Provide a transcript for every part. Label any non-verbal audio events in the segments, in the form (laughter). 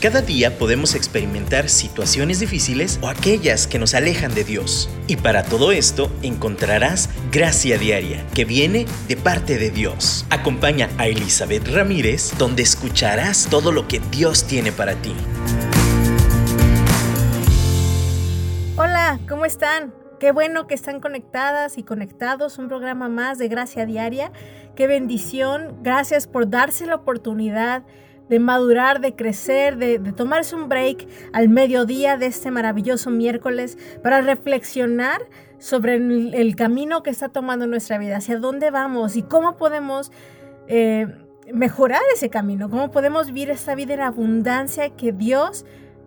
Cada día podemos experimentar situaciones difíciles o aquellas que nos alejan de Dios. Y para todo esto encontrarás gracia diaria que viene de parte de Dios. Acompaña a Elizabeth Ramírez donde escucharás todo lo que Dios tiene para ti. Hola, ¿cómo están? Qué bueno que están conectadas y conectados. Un programa más de Gracia Diaria. Qué bendición. Gracias por darse la oportunidad de madurar, de crecer, de, tomarse un break al mediodía de este maravilloso miércoles para reflexionar sobre el, camino que está tomando nuestra vida, hacia dónde vamos y cómo podemos eh, mejorar ese camino, cómo podemos vivir esta vida en abundancia que Dios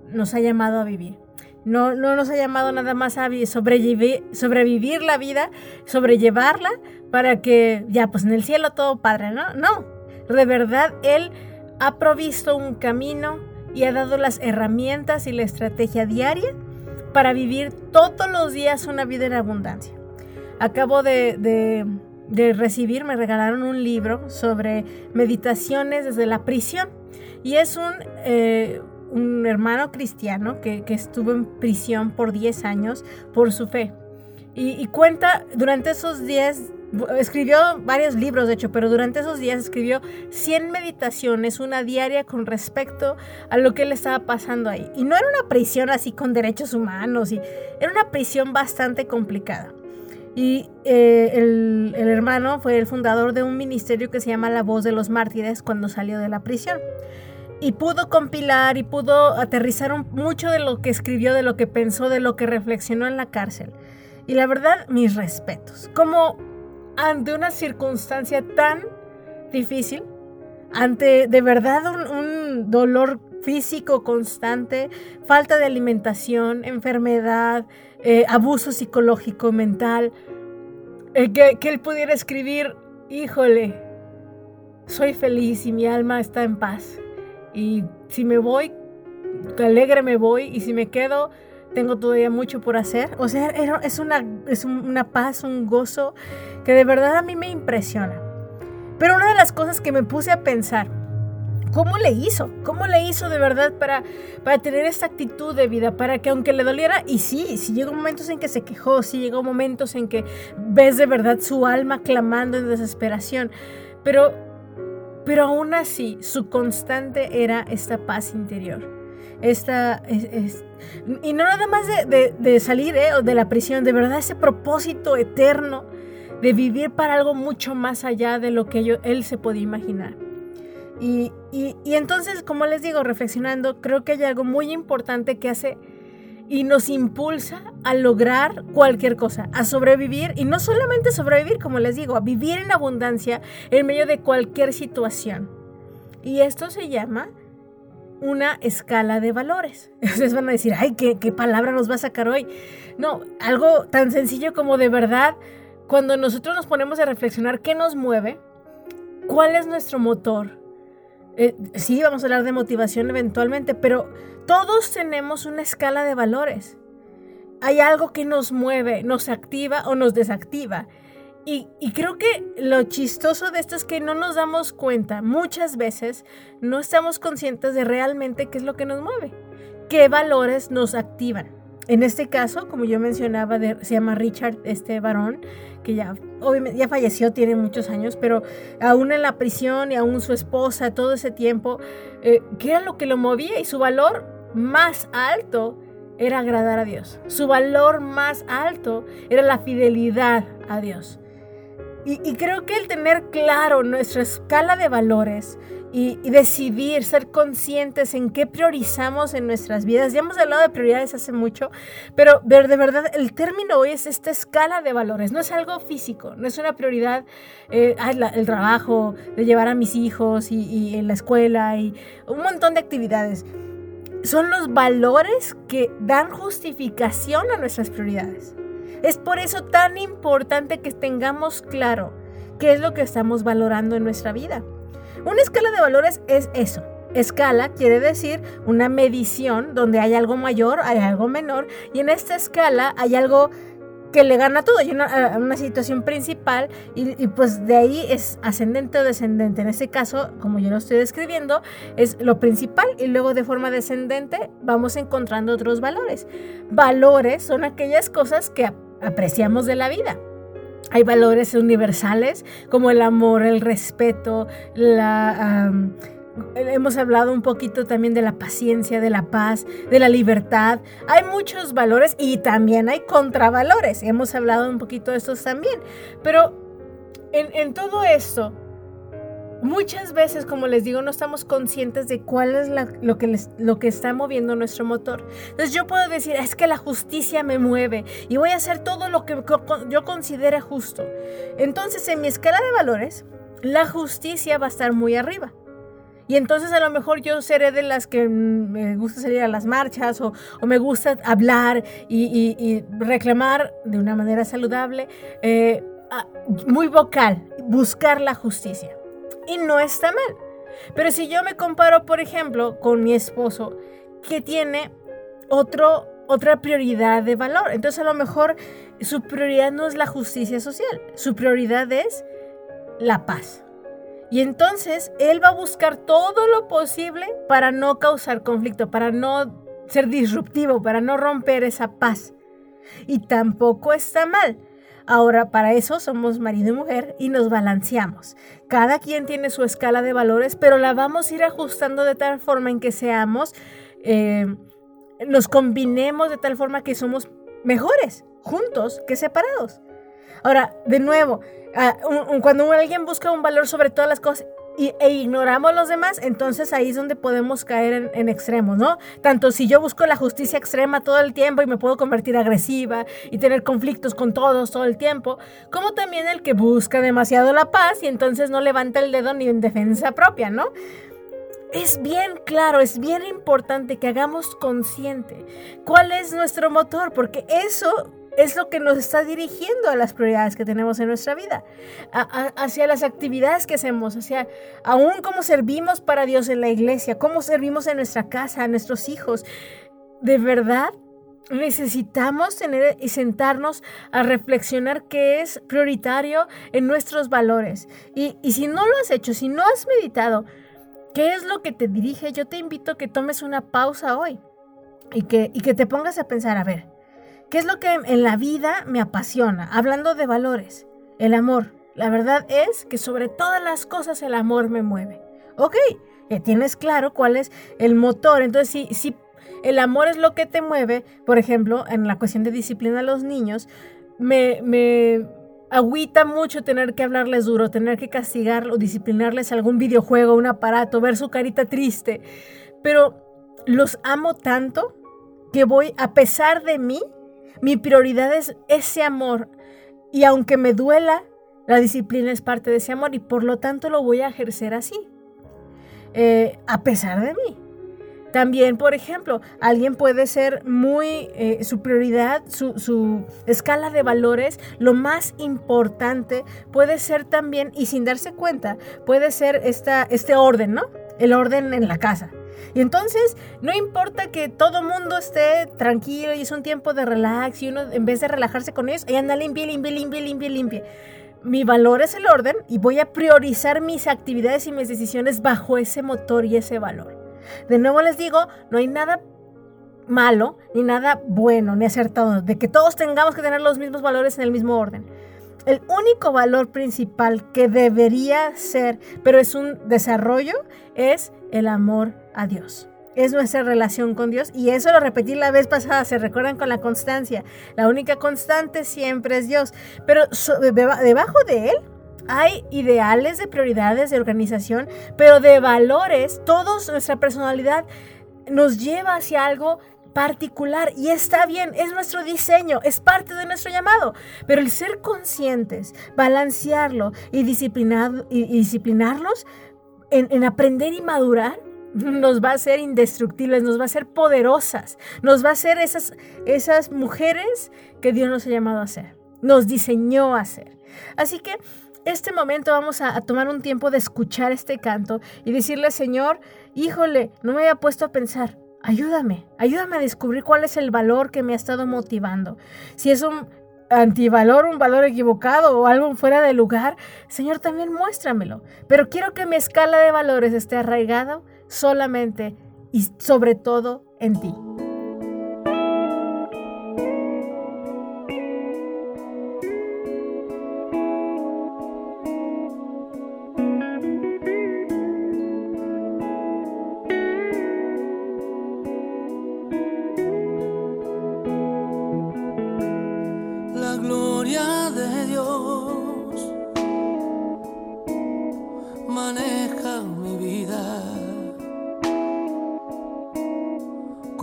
nos ha llamado a vivir. No, no nos ha llamado nada más a sobrevivir la vida, sobrellevarla para que ya, pues en el cielo todo padre, ¿no? No, de verdad Él ha provisto un camino y ha dado las herramientas y la estrategia diaria para vivir todos los días una vida en abundancia. Acabo de, recibir, me regalaron un libro sobre meditaciones desde la prisión y es un, eh, un hermano cristiano que, estuvo en prisión por 10 años por su fe. Y, y cuenta durante esos 10 escribió varios libros, de hecho, pero durante esos días escribió 100 meditaciones, una diaria con respecto a lo que le estaba pasando ahí. Y no era una prisión así con derechos humanos, y era una prisión bastante complicada. Y eh, el, el, hermano fue el fundador de un ministerio que se llama La Voz de los Mártires cuando salió de la prisión. Y pudo compilar y pudo aterrizar mucho de lo que escribió, de lo que pensó, de lo que reflexionó en la cárcel. Y la verdad, mis respetos. Como ante una circunstancia tan difícil, ante de verdad un, dolor físico constante, falta de alimentación, enfermedad, eh, abuso psicológico, mental, eh, que, que él pudiera escribir, híjole, soy feliz y mi alma está en paz. Y si me voy, alegre me voy, y si me quedo, tengo todavía mucho por hacer. O sea, es una, es una paz, un gozo que de verdad a mí me impresiona. Pero una de las cosas que me puse a pensar, ¿cómo le hizo? ¿Cómo le hizo de verdad para, para tener esta actitud de vida? Para que aunque le doliera, y sí, sí llegó momentos en que se quejó, sí llegó momentos en que ves de verdad su alma clamando en desesperación, pero, pero aún así su constante era esta paz interior esta, y no nada más de, salir eh, de la prisión, de verdad ese propósito eterno de vivir para algo mucho más allá de lo que él se podía imaginar. Y, y entonces, como les digo, reflexionando, creo que hay algo muy importante que hace y nos impulsa a lograr cualquier cosa, a sobrevivir y no solamente sobrevivir, como les digo, a vivir en abundancia en medio de cualquier situación. Y esto se llama una escala de valores. (laughs) Ustedes van a decir, ay, ¿qué, ¿qué, palabra nos va a sacar hoy? No, algo tan sencillo como de verdad, cuando nosotros nos ponemos a reflexionar qué nos mueve, cuál es nuestro motor. Eh, sí, vamos a hablar de motivación eventualmente, pero todos tenemos una escala de valores. Hay algo que nos mueve, nos activa o nos desactiva. Y, creo que lo chistoso de esto es que no nos damos cuenta, muchas veces no estamos conscientes de realmente qué es lo que nos mueve, qué valores nos activan. En este caso, como yo mencionaba, se llama Richard, este varón, que ya, obviamente, ya falleció, tiene muchos años, pero aún en la prisión y aún su esposa, todo ese tiempo, eh, ¿qué era lo que lo movía? Y su valor más alto era agradar a Dios. Su valor más alto era la fidelidad a Dios. Y, creo que el tener claro nuestra escala de valores y, decidir, ser conscientes en qué priorizamos en nuestras vidas. Ya hemos hablado de prioridades hace mucho, pero de, verdad el término hoy es esta escala de valores. No es algo físico, no es una prioridad eh, el trabajo, de llevar a mis hijos y, y en la escuela y un montón de actividades. Son los valores que dan justificación a nuestras prioridades. Es por eso tan importante que tengamos claro qué es lo que estamos valorando en nuestra vida. Una escala de valores es eso. Escala quiere decir una medición donde hay algo mayor, hay algo menor, y en esta escala hay algo que le gana todo. Hay una, una situación principal y, y, pues de ahí es ascendente o descendente. En este caso, como yo lo estoy describiendo, es lo principal y luego de forma descendente vamos encontrando otros valores. Valores son aquellas cosas que apreciamos de la vida. Hay valores universales como el amor, el respeto, la... Hemos hablado un poquito también de la paciencia, de la paz, de la libertad. Hay muchos valores y también hay contravalores. Hemos hablado un poquito de estos también. Pero en, en todo esto, muchas veces, como les digo, no estamos conscientes de cuál es lo, que lo que está moviendo nuestro motor. Entonces yo puedo decir, es que la justicia me mueve y voy a hacer todo lo que yo considere justo. Entonces en mi escala de valores, la justicia va a estar muy arriba. Y entonces a lo mejor yo seré de las que me gusta salir a las marchas o, me gusta hablar y, reclamar de una manera saludable, eh, muy vocal, buscar la justicia y no está mal. Pero si yo me comparo, por ejemplo, con mi esposo, que tiene otro, otra prioridad de valor, entonces a lo mejor su prioridad no es la justicia social, su prioridad es la paz. Y entonces él va a buscar todo lo posible para no causar conflicto, para no ser disruptivo, para no romper esa paz. Y tampoco está mal. Ahora, para eso somos marido y mujer y nos balanceamos. Cada quien tiene su escala de valores, pero la vamos a ir ajustando de tal forma en que seamos, eh, nos combinemos de tal forma que somos mejores juntos que separados. Ahora, de nuevo, ah, cuando alguien busca un valor sobre todas las cosas, y, e ignoramos los demás, entonces ahí es donde podemos caer en, extremos, ¿no? Tanto si yo busco la justicia extrema todo el tiempo y me puedo convertir agresiva y tener conflictos con todos todo el tiempo, como también el que busca demasiado la paz y entonces no levanta el dedo ni en defensa propia, ¿no? Es bien claro, es bien importante que hagamos consciente cuál es nuestro motor, porque eso es lo que nos está dirigiendo a las prioridades que tenemos en nuestra vida, hacia las actividades que hacemos, hacia aún cómo servimos para Dios en la iglesia, cómo servimos en nuestra casa, a nuestros hijos. De verdad, necesitamos tener y sentarnos a reflexionar qué es prioritario en nuestros valores. Y, y si no lo has hecho, si no has meditado, ¿qué es lo que te dirige? Yo te invito a que tomes una pausa hoy y que, y que te pongas a pensar, a ver, ¿Qué es lo que en la vida me apasiona? Hablando de valores, el amor. La verdad es que sobre todas las cosas el amor me mueve. Ok, ya tienes claro cuál es el motor. Entonces, si, si el amor es lo que te mueve, por ejemplo, en la cuestión de disciplina a los niños, me, me agüita mucho tener que hablarles duro, tener que castigar o disciplinarles algún videojuego, un aparato, ver su carita triste. Pero los amo tanto que voy, a pesar de mí, mi prioridad es ese amor. Y aunque me duela, la disciplina es parte de ese amor y por lo tanto lo voy a ejercer así. Eh, a pesar de mí. También, por ejemplo, alguien puede ser muy, eh, su prioridad, su, su, escala de valores, lo más importante puede ser también, y sin darse cuenta, puede ser esta, este orden, ¿no? El orden en la casa. Y entonces, no importa que todo mundo esté tranquilo y es un tiempo de relax y uno en vez de relajarse con ellos, ahí anda limpia, limpia, limpia, limpia, limpia. Mi valor es el orden y voy a priorizar mis actividades y mis decisiones bajo ese motor y ese valor. De nuevo les digo, no hay nada malo, ni nada bueno, ni acertado, de que todos tengamos que tener los mismos valores en el mismo orden. El único valor principal que debería ser, pero es un desarrollo, es el amor a Dios. Es nuestra relación con Dios y eso lo repetí la vez pasada, se recuerdan con la constancia. La única constante siempre es Dios, pero debajo de Él hay ideales de prioridades de organización, pero de valores, toda nuestra personalidad nos lleva hacia algo particular y está bien, es nuestro diseño, es parte de nuestro llamado, pero el ser conscientes, balancearlo y, disciplinar, y, disciplinarlos en aprender y madurar (laughs) nos va a hacer indestructibles, nos va a hacer poderosas, nos va a hacer esas, esas mujeres que Dios nos ha llamado a ser, nos diseñó a ser. Así que este momento vamos a, tomar un tiempo de escuchar este canto y decirle, Señor, híjole, no me había puesto a pensar, ayúdame, ayúdame a descubrir cuál es el valor que me ha estado motivando. Si es un antivalor, un valor equivocado o algo fuera de lugar, Señor, también muéstramelo. Pero quiero que mi escala de valores esté arraigada solamente y sobre todo en ti.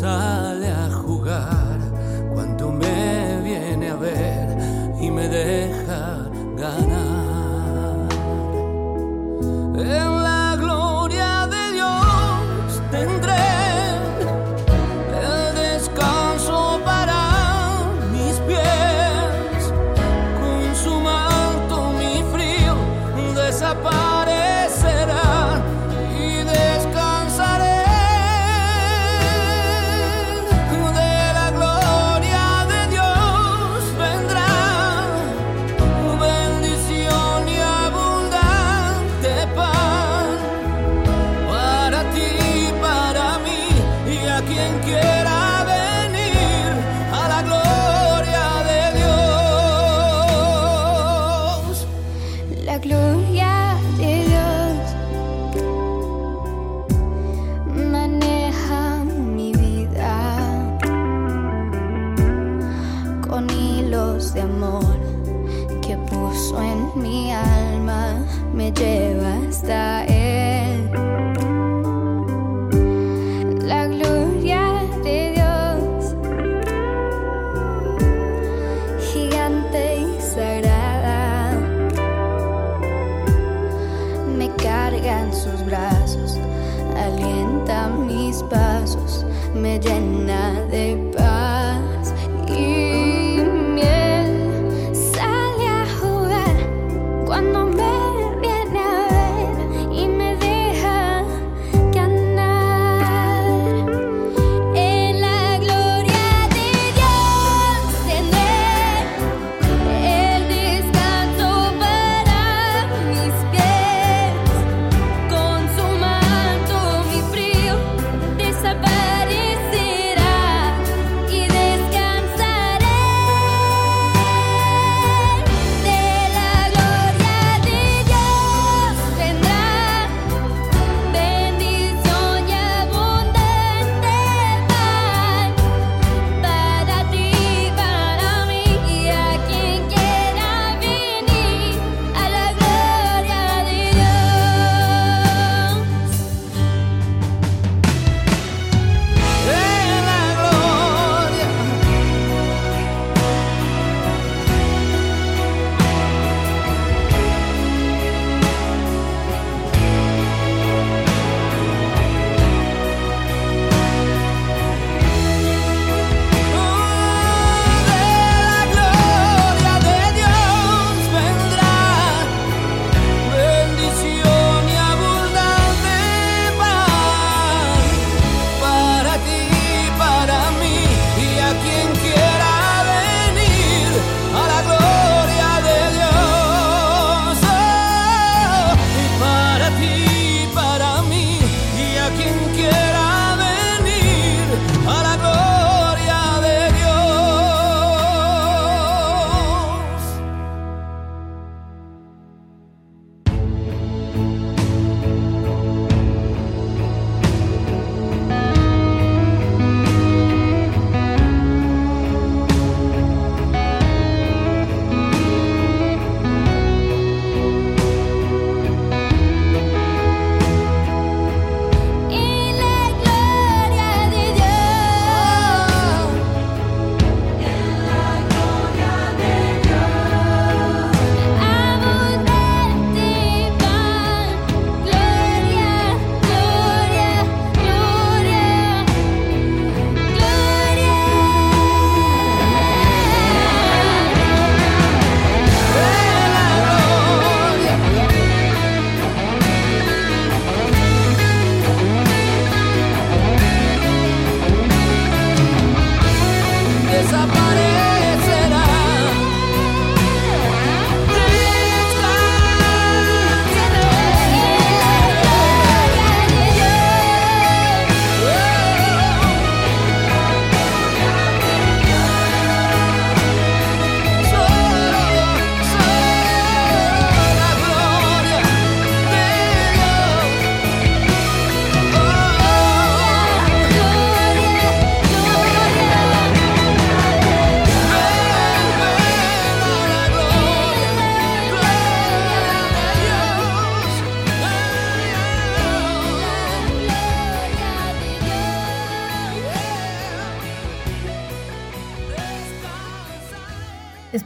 sale a jugar cuando me viene a ver y me deja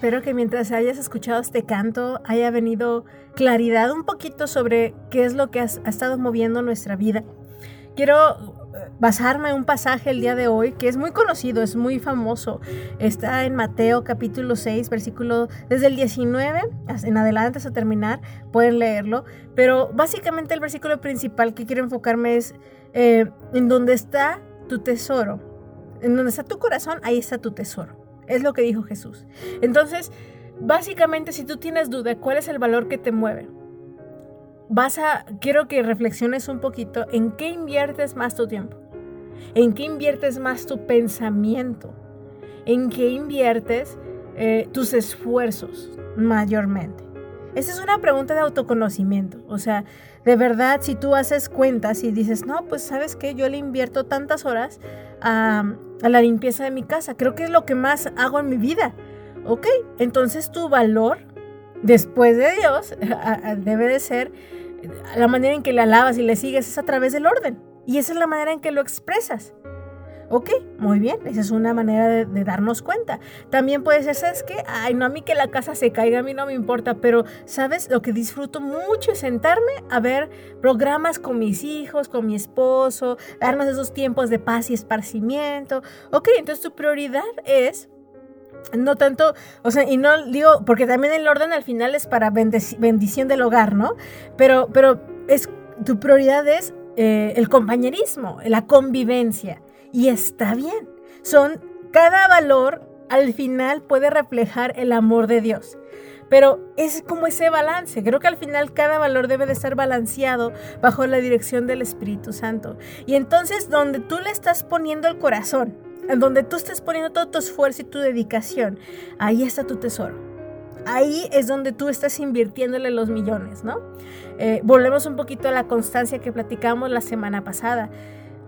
Espero que mientras hayas escuchado este canto haya venido claridad un poquito sobre qué es lo que ha estado moviendo nuestra vida. Quiero eh, basarme en un pasaje el día de hoy que es muy conocido, es muy famoso. Está en Mateo capítulo 6, versículo desde el 19 en adelante hasta terminar, pueden leerlo. Pero básicamente el versículo principal que quiero enfocarme es eh, en donde está tu tesoro. En donde está tu corazón, ahí está tu tesoro. Es lo que dijo Jesús. Entonces, básicamente, si tú tienes duda, ¿cuál es el valor que te mueve? Vas a, quiero que reflexiones un poquito en qué inviertes más tu tiempo, en qué inviertes más tu pensamiento, en qué inviertes eh, tus esfuerzos mayormente. Esa es una pregunta de autoconocimiento. O sea, de verdad, si tú haces cuentas y dices, no, pues sabes que yo le invierto tantas horas a, la limpieza de mi casa, creo que es lo que más hago en mi vida. Ok, entonces tu valor después de Dios (laughs) debe de ser la manera en que le alabas y le sigues es a través del orden. Y esa es la manera en que lo expresas. Ok, muy bien, esa es una manera de, darnos cuenta. También puede ser, ¿sabes qué? Ay, no, a mí que la casa se caiga, a mí no me importa, pero, ¿sabes? Lo que disfruto mucho es sentarme a ver programas con mis hijos, con mi esposo, darnos esos tiempos de paz y esparcimiento. Ok, entonces tu prioridad es no tanto, o sea, y no digo, porque también el orden al final es para bendición del hogar, ¿no? Pero, pero es, tu prioridad es eh, el compañerismo, la convivencia. Y está bien. Son, cada valor al final puede reflejar el amor de Dios. Pero es como ese balance. Creo que al final cada valor debe de estar balanceado bajo la dirección del Espíritu Santo. Y entonces donde tú le estás poniendo el corazón, en donde tú estés poniendo todo tu esfuerzo y tu dedicación, ahí está tu tesoro. Ahí es donde tú estás invirtiéndole los millones, ¿no? Eh, volvemos un poquito a la constancia que platicamos la semana pasada.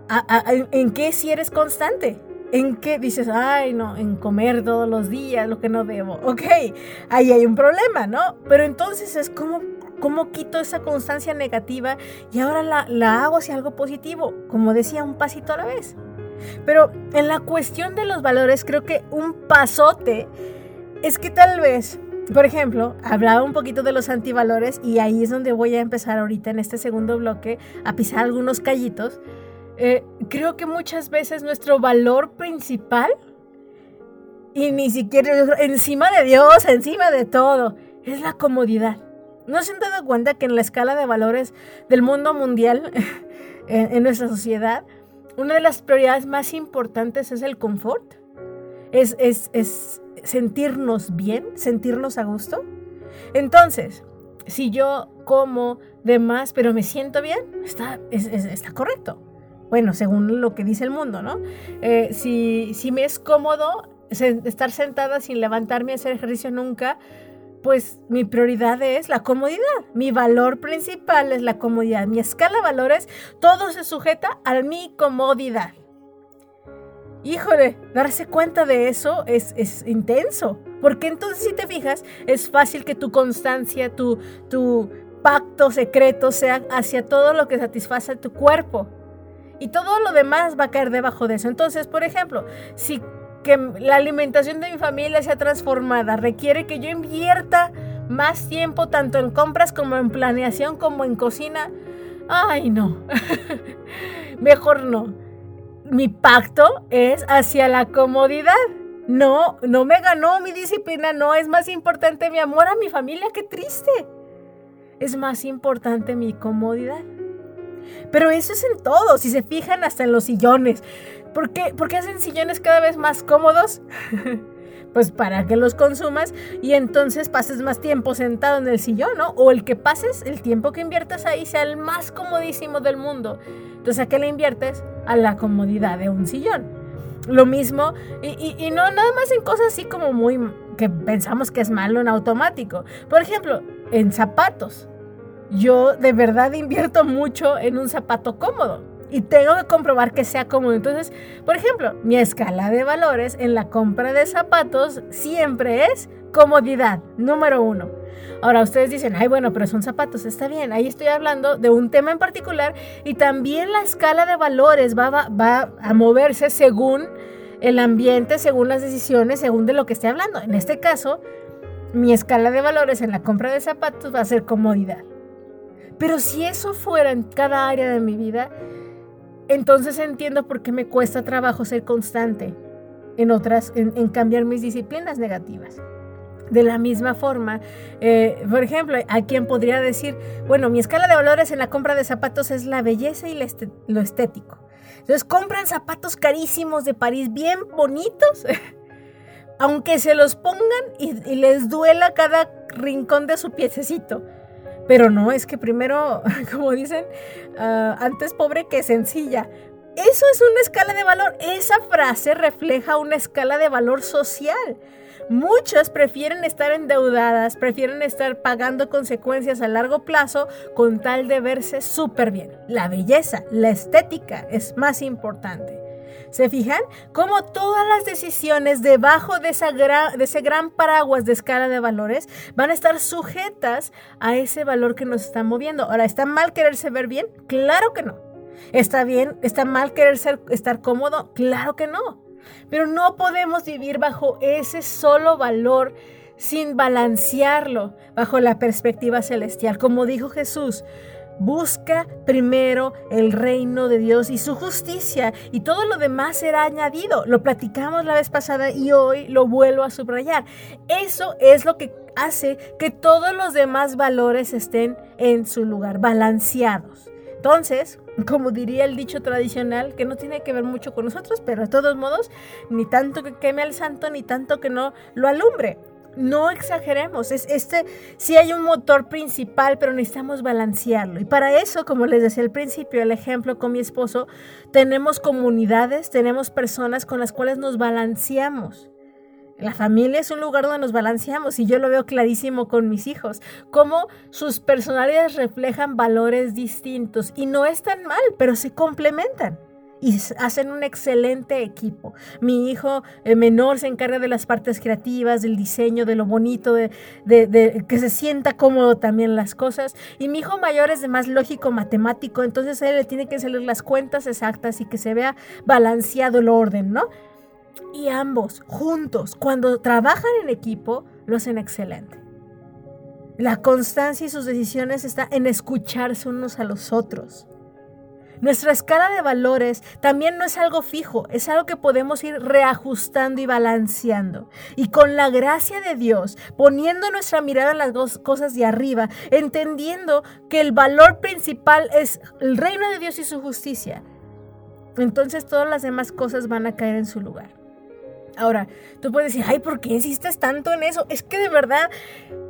¿En qué si eres constante? ¿En qué dices, ay, no, en comer todos los días, lo que no debo? Ok, ahí hay un problema, ¿no? Pero entonces es como, ¿cómo quito esa constancia negativa y ahora la, la hago hacia algo positivo? Como decía, un pasito a la vez. Pero en la cuestión de los valores, creo que un pasote es que tal vez por ejemplo, hablaba un poquito de los antivalores y ahí es donde voy a empezar ahorita en este segundo bloque a pisar algunos callitos eh, creo que muchas veces nuestro valor principal, y ni siquiera encima de Dios, encima de todo, es la comodidad. ¿No se han dado cuenta que en la escala de valores del mundo mundial, (laughs) en, nuestra sociedad, una de las prioridades más importantes es el confort? Es, es, es sentirnos bien, sentirnos a gusto. Entonces, si yo como de más, pero me siento bien, está, está correcto. Bueno, según lo que dice el mundo, ¿no? Eh, si, si me es cómodo estar sentada sin levantarme a hacer ejercicio nunca, pues mi prioridad es la comodidad. Mi valor principal es la comodidad. Mi escala de valores, todo se sujeta a mi comodidad. Híjole, darse cuenta de eso es, es intenso. Porque entonces, si te fijas, es fácil que tu constancia, tu, tu pacto secreto sea hacia todo lo que satisface tu cuerpo. Y todo lo demás va a caer debajo de eso. Entonces, por ejemplo, si que la alimentación de mi familia sea transformada requiere que yo invierta más tiempo tanto en compras como en planeación como en cocina, ay no, (laughs) mejor no. Mi pacto es hacia la comodidad. No, no me ganó mi disciplina, no es más importante mi amor a mi familia, qué triste. Es más importante mi comodidad. Pero eso es en todo, si se fijan hasta en los sillones. ¿Por qué, ¿Por qué hacen sillones cada vez más cómodos? (laughs) pues para que los consumas y entonces pases más tiempo sentado en el sillón, ¿no? O el que pases, el tiempo que inviertas ahí sea el más comodísimo del mundo. Entonces, ¿a qué le inviertes? A la comodidad de un sillón. Lo mismo, y, y no nada más en cosas así como muy que pensamos que es malo en automático. Por ejemplo, en zapatos. Yo de verdad invierto mucho en un zapato cómodo y tengo que comprobar que sea cómodo. Entonces, por ejemplo, mi escala de valores en la compra de zapatos siempre es comodidad, número uno. Ahora ustedes dicen, ay bueno, pero son zapatos, está bien. Ahí estoy hablando de un tema en particular y también la escala de valores va, va, a moverse según el ambiente, según las decisiones, según de lo que esté hablando. En este caso, mi escala de valores en la compra de zapatos va a ser comodidad. Pero si eso fuera en cada área de mi vida, entonces entiendo por qué me cuesta trabajo ser constante en otras, en, cambiar mis disciplinas negativas. De la misma forma, eh, por ejemplo, hay quien podría decir, bueno, mi escala de valores en la compra de zapatos es la belleza y lo estético. Entonces compran zapatos carísimos de París, bien bonitos, (laughs) aunque se los pongan y les duela cada rincón de su piececito. Pero no, es que primero, (laughs) como dicen, ah, antes pobre que sencilla. Eso es una escala de valor. Esa frase refleja una escala de valor social. Muchas prefieren estar endeudadas, prefieren estar pagando consecuencias a largo plazo con tal de verse súper bien. La belleza, la estética es más importante. ¿Se fijan? Cómo todas las decisiones debajo de, de ese gran paraguas de escala de valores van a estar sujetas a ese valor que nos está moviendo. Ahora, ¿está mal quererse ver bien? Claro que no. ¿Está bien? ¿Está mal querer estar cómodo? Claro que no. Pero no podemos vivir bajo ese solo valor sin balancearlo bajo la perspectiva celestial. Como dijo Jesús, Busca primero el reino de Dios y su justicia y todo lo demás será añadido. Lo platicamos la vez pasada y hoy lo vuelvo a subrayar. Eso es lo que hace que todos los demás valores estén en su lugar, balanceados. Entonces, como diría el dicho tradicional, que no tiene que ver mucho con nosotros, pero de todos modos, ni tanto que queme al santo, ni tanto que no lo alumbre no exageremos, es este sí hay un motor principal, pero necesitamos balancearlo. Y para eso, como les decía al principio, el ejemplo con mi esposo, tenemos comunidades, tenemos personas con las cuales nos balanceamos. La familia es un lugar donde nos balanceamos y yo lo veo clarísimo con mis hijos, cómo sus personalidades reflejan valores distintos y no es tan mal, pero se complementan y hacen un excelente equipo. Mi hijo eh, menor se encarga de las partes creativas, del diseño, de lo bonito, de, que se sienta cómodo también las cosas. Y mi hijo mayor es de más lógico matemático, entonces él le tiene que salir las cuentas exactas y que se vea balanceado el orden, ¿no? Y ambos, juntos, cuando trabajan en equipo, lo hacen excelente. La constancia y sus decisiones está en escucharse unos a los otros nuestra escala de valores también no es algo fijo, es algo que podemos ir reajustando y balanceando. Y con la gracia de Dios, poniendo nuestra mirada en las dos cosas de arriba, entendiendo que el valor principal es el reino de Dios y su justicia, entonces todas las demás cosas van a caer en su lugar. Ahora, tú puedes decir, ay, ¿por qué insistes tanto en eso? Es que de verdad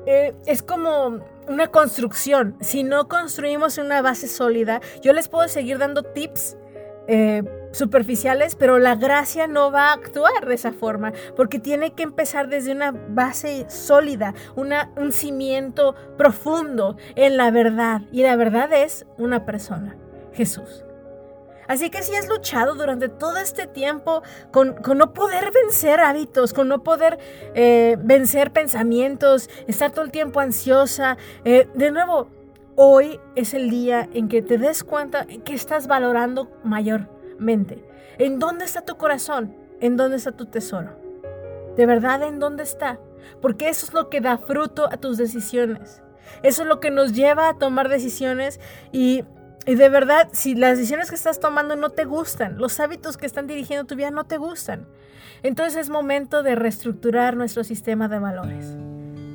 eh, es como una construcción. Si no construimos una base sólida, yo les puedo seguir dando tips eh, superficiales, pero la gracia no va a actuar de esa forma, porque tiene que empezar desde una base sólida, una, un cimiento profundo en la verdad. Y la verdad es una persona, Jesús. Así que si has luchado durante todo este tiempo con, no poder vencer hábitos, con no poder eh, vencer pensamientos, estar todo el tiempo ansiosa, eh, de nuevo, hoy es el día en que te des cuenta que estás valorando mayormente. ¿En dónde está tu corazón? ¿En dónde está tu tesoro? ¿De verdad en dónde está? Porque eso es lo que da fruto a tus decisiones. Eso es lo que nos lleva a tomar decisiones y y de verdad, si las decisiones que estás tomando no te gustan, los hábitos que están dirigiendo tu vida no te gustan, entonces es momento de reestructurar nuestro sistema de valores.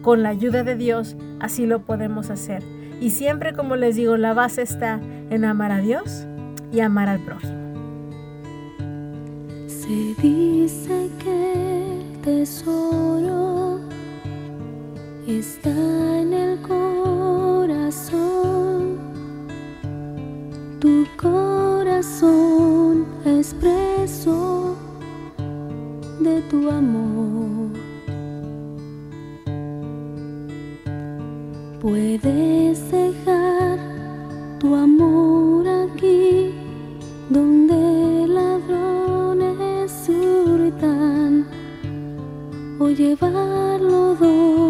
Con la ayuda de Dios, así lo podemos hacer. Y siempre, como les digo, la base está en amar a Dios y amar al prójimo. Se dice que el tesoro está en el corazón. Tu corazón es preso de tu amor. Puedes dejar tu amor aquí donde ladrones hurtan o llevarlo donde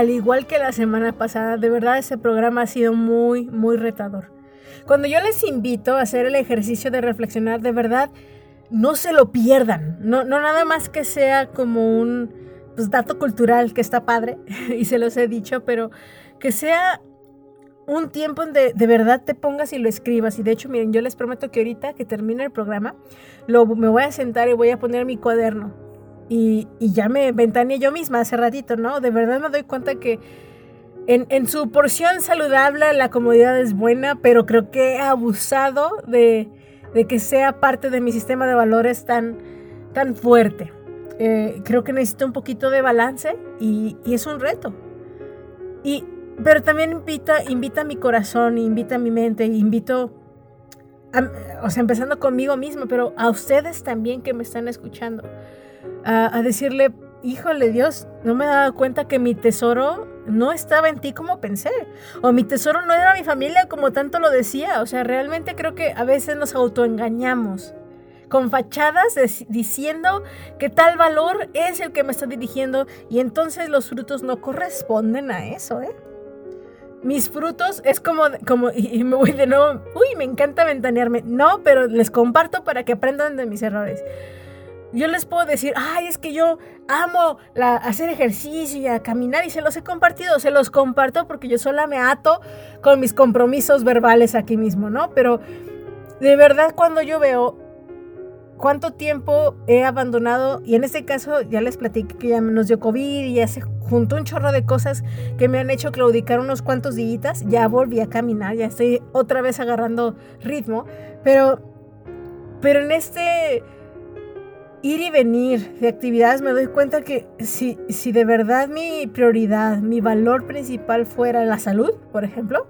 Al igual que la semana pasada, de verdad ese programa ha sido muy, muy retador. Cuando yo les invito a hacer el ejercicio de reflexionar, de verdad, no se lo pierdan. No, no nada más que sea como un pues, dato cultural que está padre, (laughs) y se los he dicho, pero que sea un tiempo donde de verdad te pongas y lo escribas. Y de hecho, miren, yo les prometo que ahorita que termine el programa, lo, me voy a sentar y voy a poner mi cuaderno. Y, y ya me ventaneé yo misma hace ratito, ¿no? De verdad me doy cuenta que en, en, su porción saludable la comodidad es buena, pero creo que he abusado de, de que sea parte de mi sistema de valores tan, tan fuerte. Eh, creo que necesito un poquito de balance y, y es un reto. Y, pero también invita, invita a mi corazón, invita a mi mente, invito o sea, empezando conmigo mismo, pero a ustedes también que me están escuchando, a, decirle, híjole Dios, no me he dado cuenta que mi tesoro no estaba en ti como pensé, o mi tesoro no era mi familia como tanto lo decía, o sea, realmente creo que a veces nos autoengañamos con fachadas diciendo que tal valor es el que me está dirigiendo y entonces los frutos no corresponden a eso, ¿eh? mis frutos es como, como y, me voy de nuevo, uy, me encanta ventanearme. No, pero les comparto para que aprendan de mis errores. Yo les puedo decir, ay, es que yo amo hacer ejercicio y a caminar y se los he compartido, se los comparto porque yo sola me ato con mis compromisos verbales aquí mismo, ¿no? Pero de verdad cuando yo veo cuánto tiempo he abandonado, y en este caso ya les platiqué que ya nos dio COVID y ya se juntó un chorro de cosas que me han hecho claudicar unos cuantos días, ya volví a caminar, ya estoy otra vez agarrando ritmo, pero, pero en este ir y venir de actividades me doy cuenta que si, si de verdad mi prioridad, mi valor principal fuera la salud, por ejemplo,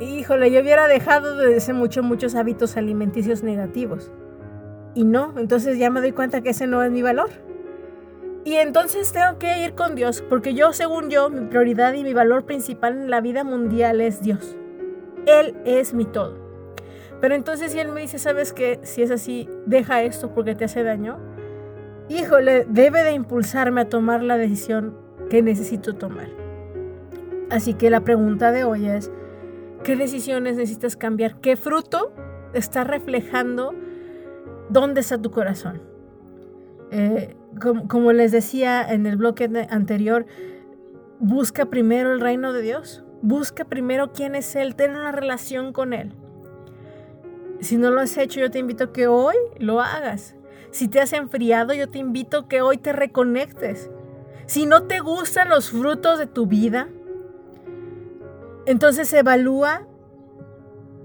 híjole, yo hubiera dejado de hacer mucho, muchos hábitos alimenticios negativos y no, entonces ya me doy cuenta que ese no es mi valor. Y entonces tengo que ir con Dios, porque yo, según yo, mi prioridad y mi valor principal en la vida mundial es Dios. Él es mi todo. Pero entonces si Él me dice, ¿sabes qué? Si es así, deja esto porque te hace daño. Híjole, debe de impulsarme a tomar la decisión que necesito tomar. Así que la pregunta de hoy es, ¿qué decisiones necesitas cambiar? ¿Qué fruto está reflejando ¿Dónde está tu corazón? Eh, como, les decía en el bloque anterior, busca primero el reino de Dios. Busca primero quién es Él. Ten una relación con Él. Si no lo has hecho, yo te invito a que hoy lo hagas. Si te has enfriado, yo te invito que hoy te reconectes. Si no te gustan los frutos de tu vida, entonces evalúa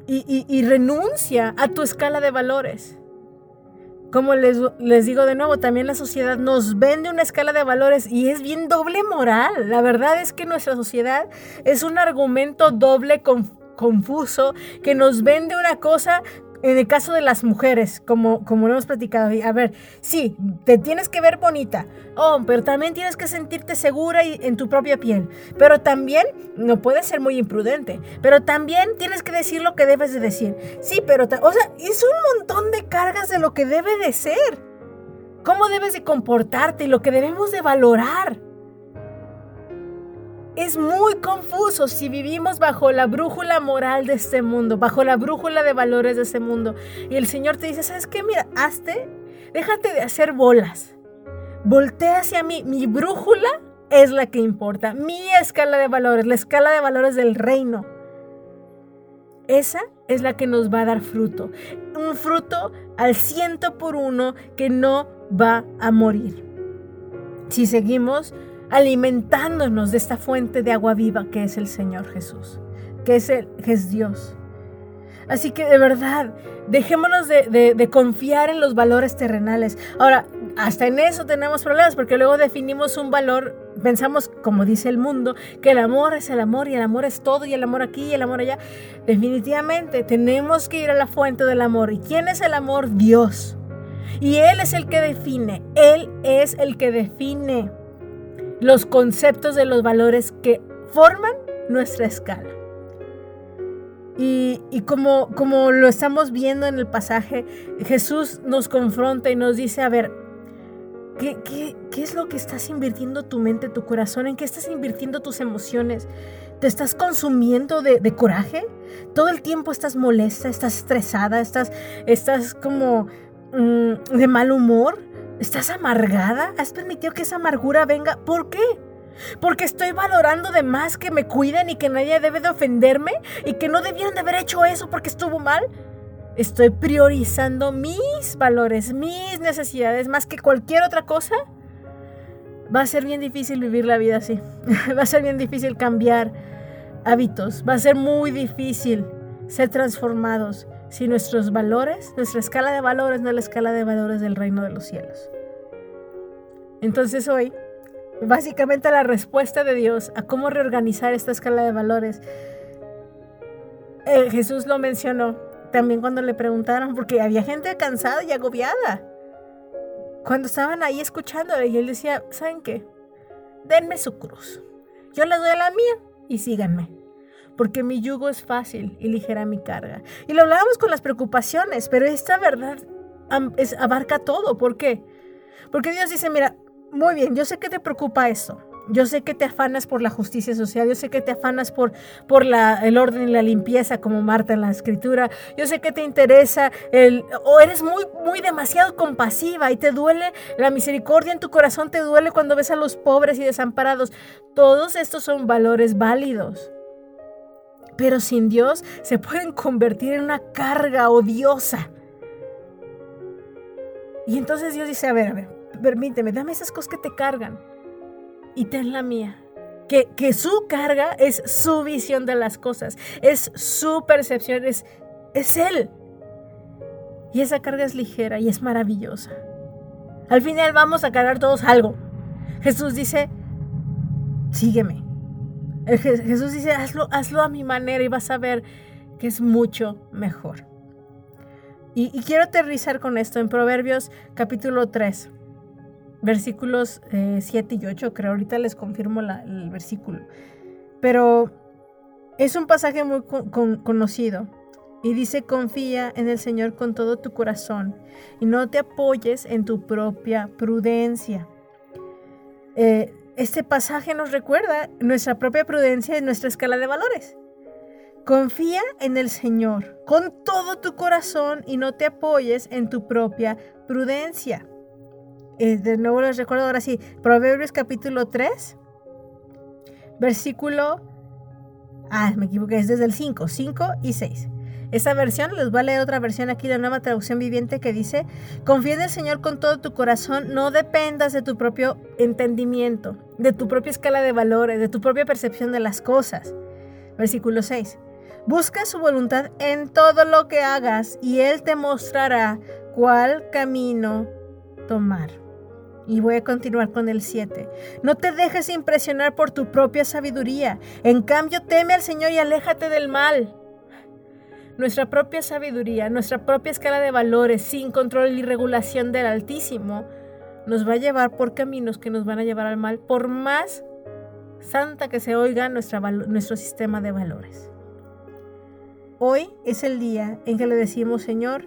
y renuncia a tu escala de valores. Como les, les, digo de nuevo, también la sociedad nos vende una escala de valores y es bien doble moral. La verdad es que nuestra sociedad es un argumento doble confuso que nos vende una cosa en el caso de las mujeres, como, como lo hemos platicado, a ver, sí, te tienes que ver bonita, oh, pero también tienes que sentirte segura en tu propia piel, pero también no puedes ser muy imprudente, pero también tienes que decir lo que debes de decir. Sí, pero, o sea, es un montón de cargas de lo que debe de ser, cómo debes de comportarte y lo que debemos de valorar es muy confuso si vivimos bajo la brújula moral de este mundo, bajo la brújula de valores de este mundo. Y el Señor te dice, ¿sabes qué? Mira, hazte, déjate de hacer bolas. Voltea hacia mí. Mi brújula es la que importa. Mi escala de valores, la escala de valores del reino. Esa es la que nos va a dar fruto. Un fruto al ciento por uno que no va a morir. Si seguimos alimentándonos de esta fuente de agua viva que es el Señor Jesús, que es, el, que es Dios. Así que de verdad, dejémonos de, de, confiar en los valores terrenales. Ahora, hasta en eso tenemos problemas porque luego definimos un valor, pensamos, como dice el mundo, que el amor es el amor y el amor es todo y el amor aquí y el amor allá. Definitivamente tenemos que ir a la fuente del amor. ¿Y quién es el amor? Dios. Y Él es el que define, Él es el que define los conceptos de los valores que forman nuestra escala. Y, como, como lo estamos viendo en el pasaje, Jesús nos confronta y nos dice, a ver, ¿qué, qué, es lo que estás invirtiendo tu mente, tu corazón? ¿En qué estás invirtiendo tus emociones? ¿Te estás consumiendo de, coraje? ¿Todo el tiempo estás molesta, estás estresada, estás, estás como mm, de mal humor? ¿Estás amargada? ¿Has permitido que esa amargura venga? ¿Por qué? Porque estoy valorando de más que me cuiden y que nadie debe de ofenderme y que no debieron de haber hecho eso porque estuvo mal. Estoy priorizando mis valores, mis necesidades más que cualquier otra cosa. Va a ser bien difícil vivir la vida así. (laughs) va a ser bien difícil cambiar hábitos. Va a ser muy difícil ser transformados si nuestros valores, nuestra escala de valores no es la escala de valores del reino de los cielos. Entonces hoy, básicamente la respuesta de Dios a cómo reorganizar esta escala de valores, eh, Jesús lo mencionó también cuando le preguntaron, porque había gente cansada y agobiada. Cuando estaban ahí escuchándole y él decía, ¿saben qué? Denme su cruz. Yo les doy la mía y síganme. Porque mi yugo es fácil y ligera mi carga. Y lo hablábamos con las preocupaciones, pero esta verdad abarca todo. ¿Por qué? Porque Dios dice, mira, muy bien, yo sé que te preocupa eso. Yo sé que te afanas por la justicia social, yo sé que te afanas por, por la, el orden y la limpieza, como Marta en la escritura. Yo sé que te interesa el, o eres muy, muy demasiado compasiva y te duele la misericordia en tu corazón, te duele cuando ves a los pobres y desamparados. Todos estos son valores válidos. Pero sin Dios se pueden convertir en una carga odiosa. Y entonces Dios dice, a ver, a ver, permíteme, dame esas cosas que te cargan y ten la mía. Que, que, su carga es su visión de las cosas, es su percepción, es, es Él. Y esa carga es ligera y es maravillosa. Al final vamos a cargar todos algo. Jesús dice, sígueme. Jesús dice, hazlo, hazlo a mi manera y vas a ver que es mucho mejor. Y, quiero aterrizar con esto en Proverbios capítulo 3 versículos 7 eh, y 8, creo, ahorita les confirmo el versículo. Pero es un pasaje muy conocido y dice, confía en el Señor con todo tu corazón y no te apoyes en tu propia prudencia. Eh, este pasaje nos recuerda nuestra propia prudencia en nuestra escala de valores. Confía en el Señor con todo tu corazón y no te apoyes en tu propia prudencia. Eh, de nuevo les recuerdo ahora sí, Proverbios capítulo 3, versículo... Ah, me equivoqué, es desde el 5, 5 y 6. Esa versión, les voy a leer otra versión aquí, la nueva traducción viviente que dice, confía en el Señor con todo tu corazón, no dependas de tu propio entendimiento, de tu propia escala de valores, de tu propia percepción de las cosas. Versículo 6. Busca su voluntad en todo lo que hagas y Él te mostrará cuál camino tomar. Y voy a continuar con el 7. No te dejes impresionar por tu propia sabiduría. En cambio, teme al Señor y aléjate del mal. Nuestra propia sabiduría, nuestra propia escala de valores, sin control y regulación del Altísimo, nos va a llevar por caminos que nos van a llevar al mal, por más santa que se oiga nuestra, nuestro sistema de valores. Hoy es el día en que le decimos, Señor,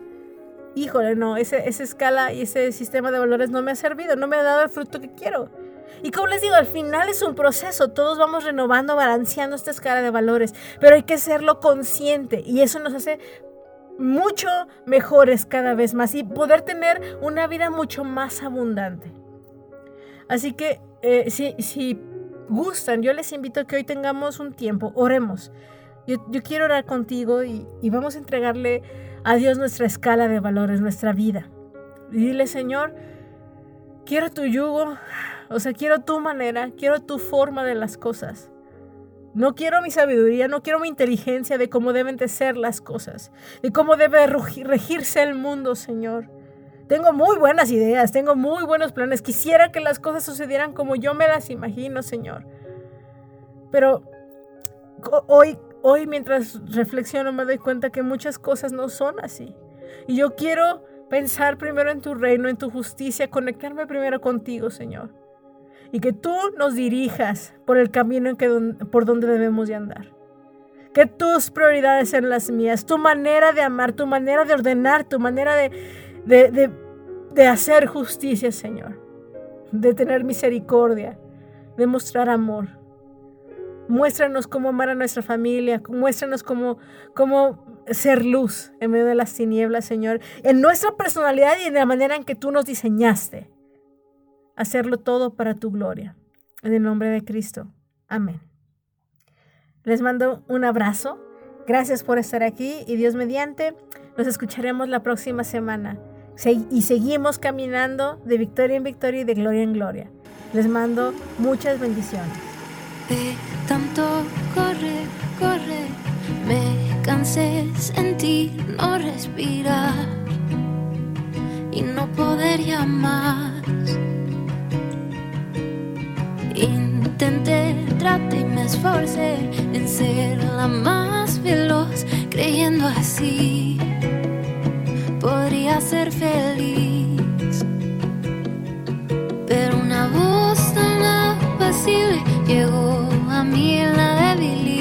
híjole, no, ese, esa escala y ese sistema de valores no me ha servido, no me ha dado el fruto que quiero. Y como les digo, al final es un proceso, todos vamos renovando, balanceando esta escala de valores, pero hay que serlo consciente y eso nos hace mucho mejores cada vez más y poder tener una vida mucho más abundante. Así que eh, si, si gustan, yo les invito a que hoy tengamos un tiempo, oremos. Yo, quiero orar contigo y, y vamos a entregarle a Dios nuestra escala de valores, nuestra vida. Y dile, Señor, quiero tu yugo, o sea, quiero tu manera, quiero tu forma de las cosas. No quiero mi sabiduría, no quiero mi inteligencia de cómo deben de ser las cosas, de cómo debe regirse el mundo, Señor. Tengo muy buenas ideas, tengo muy buenos planes. Quisiera que las cosas sucedieran como yo me las imagino, Señor. Pero hoy Hoy mientras reflexiono me doy cuenta que muchas cosas no son así. Y yo quiero pensar primero en tu reino, en tu justicia, conectarme primero contigo, Señor. Y que tú nos dirijas por el camino en que, por donde debemos de andar. Que tus prioridades sean las mías, tu manera de amar, tu manera de ordenar, tu manera de, de, de hacer justicia, Señor. De tener misericordia, de mostrar amor. Muéstranos cómo amar a nuestra familia, muéstranos cómo, cómo ser luz en medio de las tinieblas, Señor, en nuestra personalidad y en la manera en que tú nos diseñaste. Hacerlo todo para tu gloria. En el nombre de Cristo. Amén. Les mando un abrazo. Gracias por estar aquí y Dios mediante, nos escucharemos la próxima semana. Y seguimos caminando de victoria en victoria y de gloria en gloria. Les mando muchas bendiciones de tanto cansé, sentir no respirar y no poder llamar. Intenté, traté y me esforcé en ser la más veloz, creyendo así podría ser feliz. Pero una voz tan apacible llegó a mí en la debilidad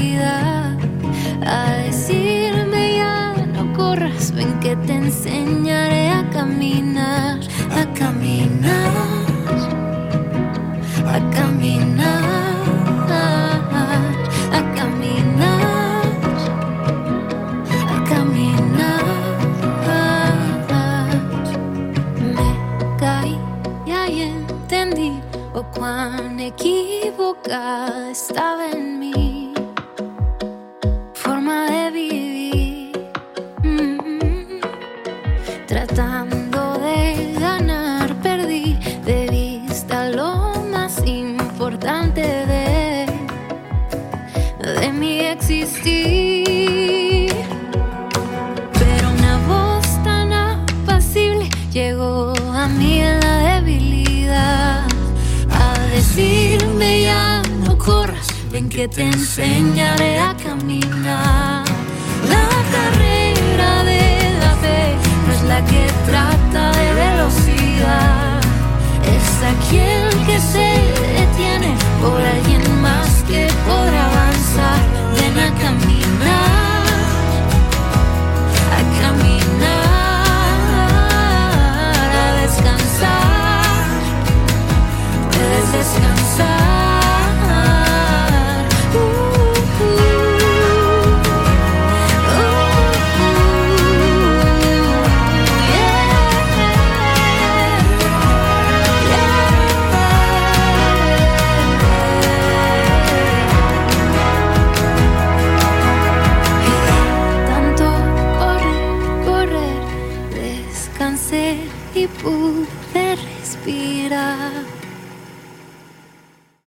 ven que te enseñaré a caminar, a caminar, a caminar. A caminar, a caminar. Me caí y ahí entendí oh, cuán equivocada estaba en mi importante de, de mi existir. Pero una voz tan apacible llegó a mí en la debilidad a decirme ya no corras, ven que te enseñaré a caminar. La carrera de la fe no es la que trata de velocidad, es aquel que se detiene por alguien más que podrá avanzar.